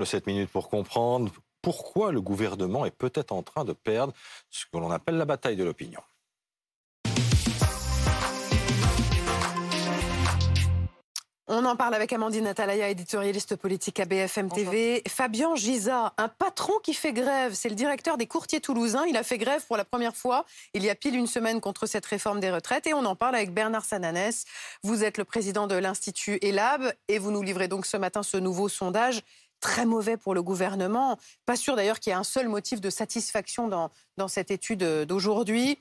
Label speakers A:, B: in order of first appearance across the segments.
A: Le 7 minutes pour comprendre pourquoi le gouvernement est peut-être en train de perdre ce que l'on appelle la bataille de l'opinion.
B: On en parle avec Amandine Atalaya, éditorialiste politique à BFM TV. Fabien Giza, un patron qui fait grève, c'est le directeur des courtiers toulousains. Il a fait grève pour la première fois il y a pile une semaine contre cette réforme des retraites. Et on en parle avec Bernard Sananès. Vous êtes le président de l'Institut ELAB et vous nous livrez donc ce matin ce nouveau sondage très mauvais pour le gouvernement. Pas sûr d'ailleurs qu'il y ait un seul motif de satisfaction dans, dans cette étude d'aujourd'hui.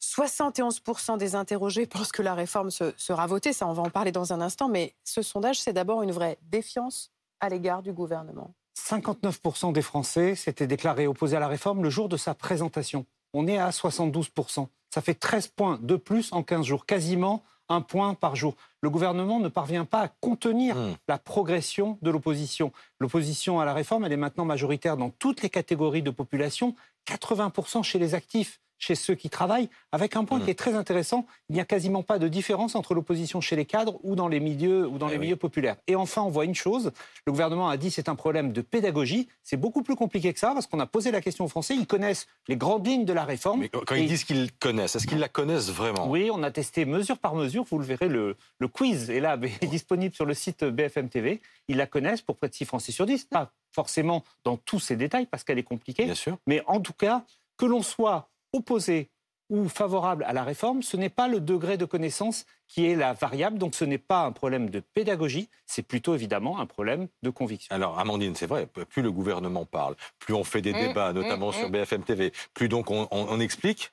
B: 71% des interrogés pensent que la réforme sera votée. Ça, on va en parler dans un instant. Mais ce sondage, c'est d'abord une vraie défiance à l'égard du gouvernement.
C: 59% des Français s'étaient déclarés opposés à la réforme le jour de sa présentation. On est à 72%. Ça fait 13 points de plus en 15 jours, quasiment un point par jour. Le gouvernement ne parvient pas à contenir hmm. la progression de l'opposition. L'opposition à la réforme, elle est maintenant majoritaire dans toutes les catégories de population, 80% chez les actifs chez ceux qui travaillent, avec un point mmh. qui est très intéressant, il n'y a quasiment pas de différence entre l'opposition chez les cadres ou dans les milieux, ou dans eh les milieux populaires. Et enfin, on voit une chose, le gouvernement a dit c'est un problème de pédagogie, c'est beaucoup plus compliqué que ça, parce qu'on a posé la question aux Français, ils connaissent les grandes lignes de la réforme.
A: Mais quand ils disent qu'ils connaissent, est-ce qu'ils la connaissent vraiment?
C: Oui, on a testé mesure par mesure, vous le verrez, le, quiz est là, est disponible sur le site BFM TV, ils la connaissent pour près de 6 Français sur 10, pas forcément dans tous ces détails, parce qu'elle est compliquée,
A: Bien sûr.
C: mais en tout cas, que l'on soit opposé ou favorable à la réforme, ce n'est pas le degré de connaissance qui est la variable, donc ce n'est pas un problème de pédagogie, c'est plutôt évidemment un problème de conviction.
A: Alors Amandine, c'est vrai, plus le gouvernement parle, plus on fait des mmh, débats, mmh, notamment sur mmh. BFM TV, plus donc on, explique,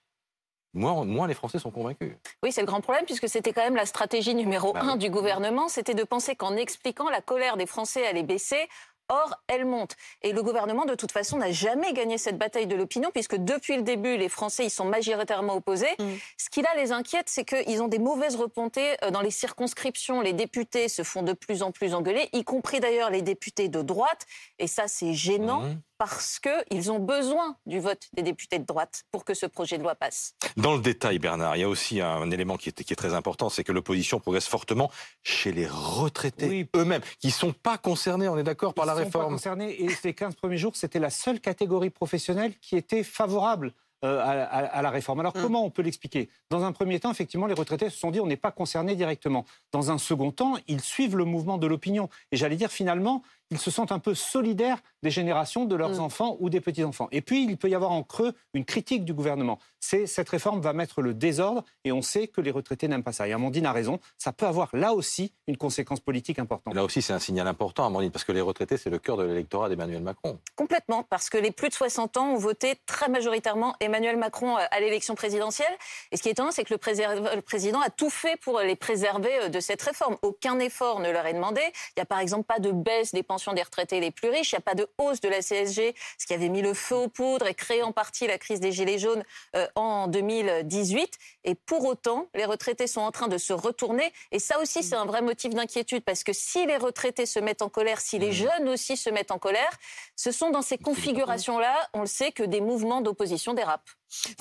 A: Moins, les Français sont convaincus.
D: Oui, c'est le grand problème, puisque c'était quand même la stratégie numéro bah un du gouvernement, c'était de penser qu'en expliquant, la colère des Français allait baisser Or, elle monte. Et le gouvernement, de toute façon, n'a jamais gagné cette bataille de l'opinion, puisque depuis le début, les Français y sont majoritairement opposés. Mm. Ce qui là les inquiète, c'est qu'ils ont des mauvaises repontées euh, dans les circonscriptions. Les députés se font de plus en plus engueuler, y compris d'ailleurs les députés de droite. Et ça, c'est gênant. Mm parce qu'ils ont besoin du vote des députés de droite pour que ce projet de loi passe.
A: Dans le détail, Bernard, il y a aussi un élément qui est, très important, c'est que l'opposition progresse fortement chez les retraités eux-mêmes, qui ne sont pas concernés, on est d'accord, par la réforme. Ils ne sont pas
C: concernés, et ces 15 premiers jours, c'était la seule catégorie professionnelle qui était favorable euh, à, la réforme. Alors hum. comment on peut l'expliquer? Dans un premier temps, effectivement, les retraités se sont dit on n'est pas concernés directement. Dans un second temps, ils suivent le mouvement de l'opinion. Et j'allais dire finalement, ils se sentent un peu solidaires des générations de leurs mm. enfants ou des petits-enfants. Et puis, il peut y avoir en creux une critique du gouvernement. C'est cette réforme va mettre le désordre et on sait que les retraités n'aiment pas ça. Et Amandine a raison, ça peut avoir là aussi une conséquence politique importante.
A: Là aussi, c'est un signal important, Amandine, parce que les retraités, c'est le cœur de l'électorat d'Emmanuel Macron.
D: Complètement, parce que les plus de 60 ans ont voté très majoritairement Emmanuel Macron euh, à l'élection présidentielle. Et ce qui est étonnant, c'est que le, le président a tout fait pour les préserver euh, de cette réforme. Aucun effort ne leur est demandé. Il n'y a par exemple pas de baisse des pensions des retraités les plus riches. Il n'y a pas de hausse de la CSG, ce qui avait mis le feu aux poudres et créé en partie la crise des Gilets jaunes euh, en 2018. Et pour autant, les retraités sont en train de se retourner. Et ça aussi, c'est un vrai motif d'inquiétude parce que si les retraités se mettent en colère, si les mmh. jeunes aussi se mettent en colère, ce sont dans ces configurations-là, on le sait, que des mouvements d'opposition dérapent.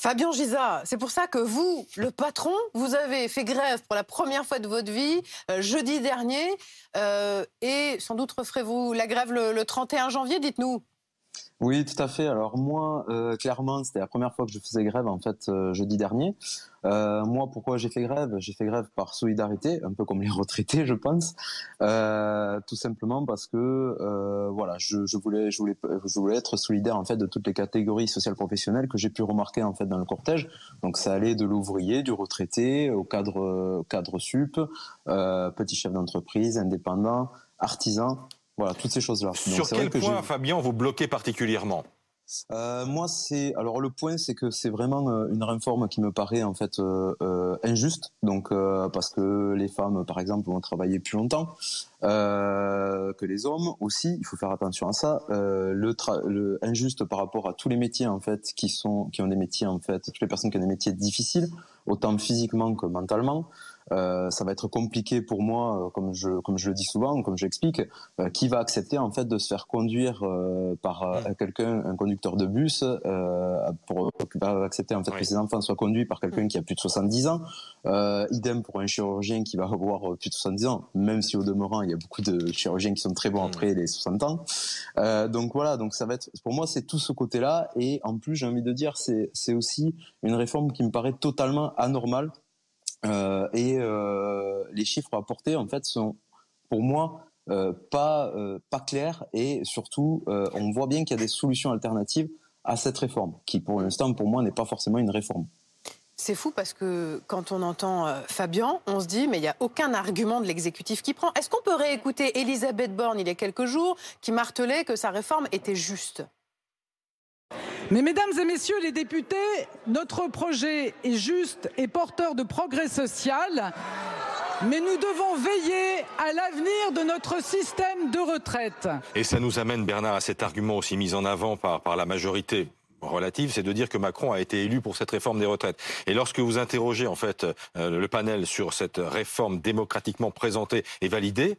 B: Fabien Giza, c'est pour ça que vous, le patron, vous avez fait grève pour la première fois de votre vie euh, jeudi dernier euh, et sans doute referez-vous la grève le 31 janvier, dites-nous.
E: Oui, tout à fait. Alors moi, euh, clairement, c'était la première fois que je faisais grève en fait euh, jeudi dernier. Euh, moi, pourquoi j'ai fait grève? J'ai fait grève par solidarité, un peu comme les retraités, je pense. tout simplement parce que voilà, je, je, voulais, je voulais, je voulais être solidaire en fait de toutes les catégories sociales professionnelles que j'ai pu remarquer en fait dans le cortège. Donc ça allait de l'ouvrier, du retraité, au cadre cadre sup, petit chef d'entreprise, indépendant, artisan. Voilà, toutes ces choses-là.
A: Sur quel point, Fabien, vous bloquez particulièrement?
E: Euh, moi, c'est alors le point, c'est que c'est vraiment euh, une réforme qui me paraît en fait euh, injuste. Donc parce que les femmes, par exemple, vont travailler plus longtemps que les hommes aussi. Il faut faire attention à ça. le, le, injuste par rapport à tous les métiers en fait qui sont qui ont des métiers en fait toutes les personnes qui ont des métiers difficiles, autant physiquement que mentalement. Euh, ça va être compliqué pour moi, comme je comme je le dis souvent, comme j'explique, qui va accepter en fait de se faire conduire par mm. quelqu'un, un conducteur de bus, pour qui va accepter en fait que ses enfants soient conduits par quelqu'un mm. qui a plus de 70 ans. idem pour un chirurgien qui va avoir plus de 70 ans, même si au demeurant il y a beaucoup de chirurgiens qui sont très bons mm. après les 60 ans. donc voilà, donc ça va être pour moi c'est tout ce côté-là et en plus j'ai envie de dire c'est c'est aussi une réforme qui me paraît totalement anormale euh, et euh, les chiffres apportés en fait sont pour moi euh, pas pas clairs et surtout on voit bien qu'il y a des solutions alternatives à cette réforme qui pour l'instant pour moi n'est pas forcément une réforme.
B: C'est fou parce que quand on entend Fabien, on se dit mais il n'y a aucun argument de l'exécutif qui prend. Est-ce qu'on peut réécouter Elisabeth Borne il y a quelques jours qui martelait que sa réforme était juste?
F: Mais mesdames et messieurs les députés, notre projet est juste et porteur de progrès social. Mais nous devons veiller à l'avenir de notre système de retraite.
A: Et ça nous amène, Bernard, à cet argument aussi mis en avant par, la majorité relative, c'est de dire que Macron a été élu pour cette réforme des retraites. Et lorsque vous interrogez en fait euh, le panel sur cette réforme démocratiquement présentée et validée,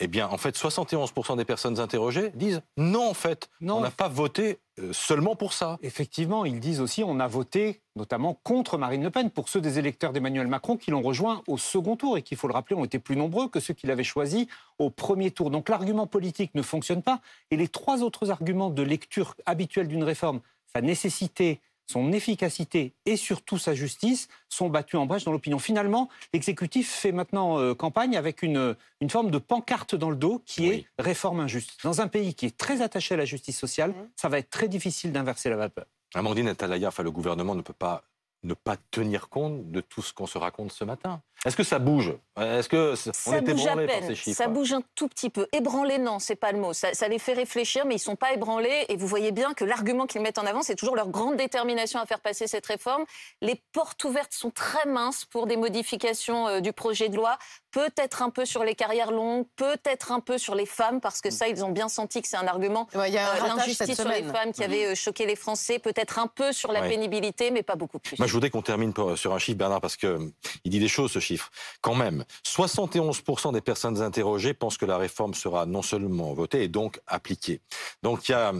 A: eh bien, en fait, 71% des personnes interrogées disent non, en fait, on n'a pas voté euh, seulement pour ça.
C: Effectivement, ils disent aussi on a voté notamment contre Marine Le Pen, pour ceux des électeurs d'Emmanuel Macron qui l'ont rejoint au second tour et qui, il faut le rappeler, ont été plus nombreux que ceux qui l'avaient choisi au premier tour. Donc l'argument politique ne fonctionne pas. Et les trois autres arguments de lecture habituelle d'une réforme, sa nécessité, son efficacité et surtout sa justice sont battus en brèche dans l'opinion. Finalement, l'exécutif fait maintenant euh, campagne avec une, une forme de pancarte dans le dos qui est réforme injuste. Dans un pays qui est très attaché à la justice sociale, mmh. ça va être très difficile d'inverser la vapeur.
A: Amandine Atalaya, le gouvernement ne peut pas ne pas tenir compte de tout ce qu'on se raconte ce matin Est-ce que ça bouge? Est-ce que
D: ça bouge à peine. Ça bouge un tout petit peu. Ébranlé, non, c'est pas le mot. Ça, les fait réfléchir, mais ils sont pas ébranlés. Et vous voyez bien que l'argument qu'ils mettent en avant, c'est toujours leur grande détermination à faire passer cette réforme. Les portes ouvertes sont très minces pour des modifications euh, du projet de loi peut-être un peu sur les carrières longues, peut-être un peu sur les femmes, parce que ça, ils ont bien senti que c'est un argument.
B: Ouais, y a euh,
D: L'injustice sur les femmes qui avait euh, choqué les Français, peut-être un peu sur la pénibilité, mais pas beaucoup plus.
A: Moi, je voudrais qu'on termine sur un chiffre, Bernard, parce que il dit des choses, ce chiffre. Quand même, 71% des personnes interrogées pensent que la réforme sera non seulement votée, et donc appliquée. Donc il y a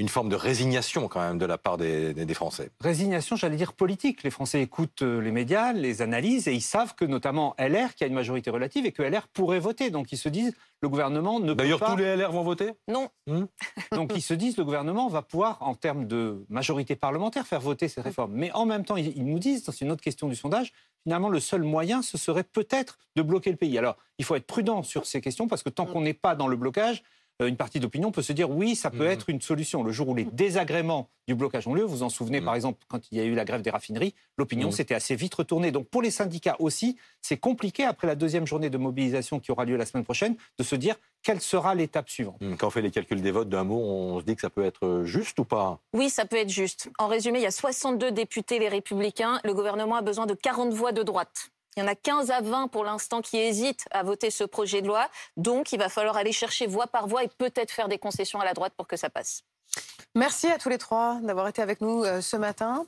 A: une forme de résignation quand même de la part des, Français.
C: Résignation, j'allais dire politique. Les Français écoutent euh, les médias, les analyses, et ils savent que notamment LR, qui a une majorité relative, et que LR pourrait voter. Donc ils se disent, le gouvernement ne peut
A: pas... D'ailleurs, tous les LR vont voter?
D: Non.
C: Hmm? Donc ils se disent, le gouvernement va pouvoir, en termes de majorité parlementaire, faire voter cette réforme. Mais en même temps, ils nous disent, c'est une autre question du sondage, finalement, le seul moyen, ce serait peut-être de bloquer le pays. Alors, il faut être prudent sur ces questions, parce que tant qu'on n'est pas dans le blocage, une partie d'opinion peut se dire oui, ça peut mmh. être une solution. Le jour où les désagréments du blocage ont lieu, vous en souvenez mmh. par exemple quand il y a eu la grève des raffineries, l'opinion mmh. s'était assez vite retournée. Donc pour les syndicats aussi, c'est compliqué après la deuxième journée de mobilisation qui aura lieu la semaine prochaine de se dire quelle sera l'étape suivante.
A: Quand on fait les calculs des votes d'un mot, on se dit que ça peut être juste ou pas?
D: Oui, ça peut être juste. En résumé, il y a 62 députés les républicains. Le gouvernement a besoin de 40 voix de droite. Il y en a 15 à 20 pour l'instant qui hésitent à voter ce projet de loi. Donc, il va falloir aller chercher voix par voix et peut-être faire des concessions à la droite pour que ça passe.
B: Merci à tous les trois d'avoir été avec nous euh, ce matin.